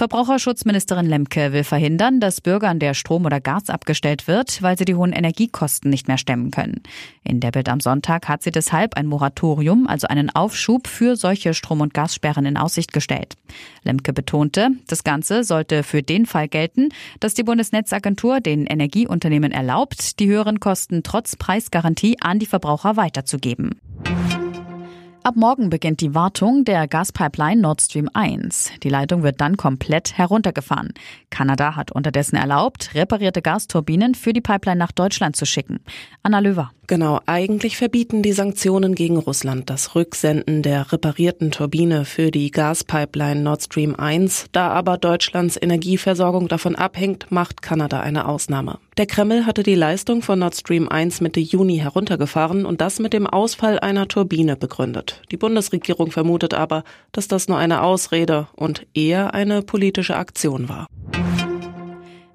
Verbraucherschutzministerin Lemke will verhindern, dass Bürgern der Strom oder Gas abgestellt wird, weil sie die hohen Energiekosten nicht mehr stemmen können. In der Bild am Sonntag hat sie deshalb ein Moratorium, also einen Aufschub für solche Strom- und Gassperren in Aussicht gestellt. Lemke betonte, das Ganze sollte für den Fall gelten, dass die Bundesnetzagentur den Energieunternehmen erlaubt, die höheren Kosten trotz Preisgarantie an die Verbraucher weiterzugeben. Ab morgen beginnt die Wartung der Gaspipeline Nord Stream 1. Die Leitung wird dann komplett heruntergefahren. Kanada hat unterdessen erlaubt, reparierte Gasturbinen für die Pipeline nach Deutschland zu schicken. Anna Löwer. Genau, eigentlich verbieten die Sanktionen gegen Russland das Rücksenden der reparierten Turbine für die Gaspipeline Nord Stream 1. Da aber Deutschlands Energieversorgung davon abhängt, macht Kanada eine Ausnahme. Der Kreml hatte die Leistung von Nord Stream 1 Mitte Juni heruntergefahren und das mit dem Ausfall einer Turbine begründet. Die Bundesregierung vermutet aber, dass das nur eine Ausrede und eher eine politische Aktion war.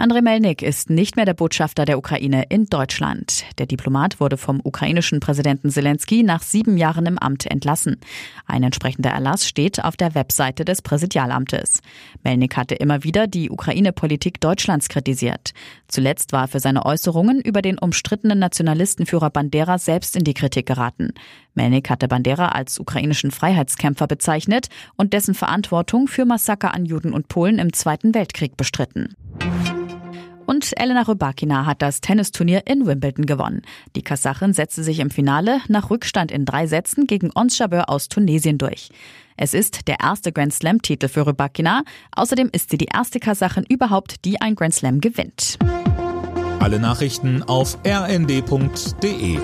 Andrei Melnik ist nicht mehr der Botschafter der Ukraine in Deutschland. Der Diplomat wurde vom ukrainischen Präsidenten Zelensky nach sieben Jahren im Amt entlassen. Ein entsprechender Erlass steht auf der Webseite des Präsidialamtes. Melnik hatte immer wieder die Ukraine-Politik Deutschlands kritisiert. Zuletzt war er für seine Äußerungen über den umstrittenen Nationalistenführer Bandera selbst in die Kritik geraten. Melnik hatte Bandera als ukrainischen Freiheitskämpfer bezeichnet und dessen Verantwortung für Massaker an Juden und Polen im Zweiten Weltkrieg bestritten. Und Elena Rybakina hat das Tennisturnier in Wimbledon gewonnen. Die Kasachin setzte sich im Finale nach Rückstand in drei Sätzen gegen Ons Jabeur aus Tunesien durch. Es ist der erste Grand Slam-Titel für Rybakina. Außerdem ist sie die erste Kasachin überhaupt, die ein Grand Slam gewinnt. Alle Nachrichten auf rnd.de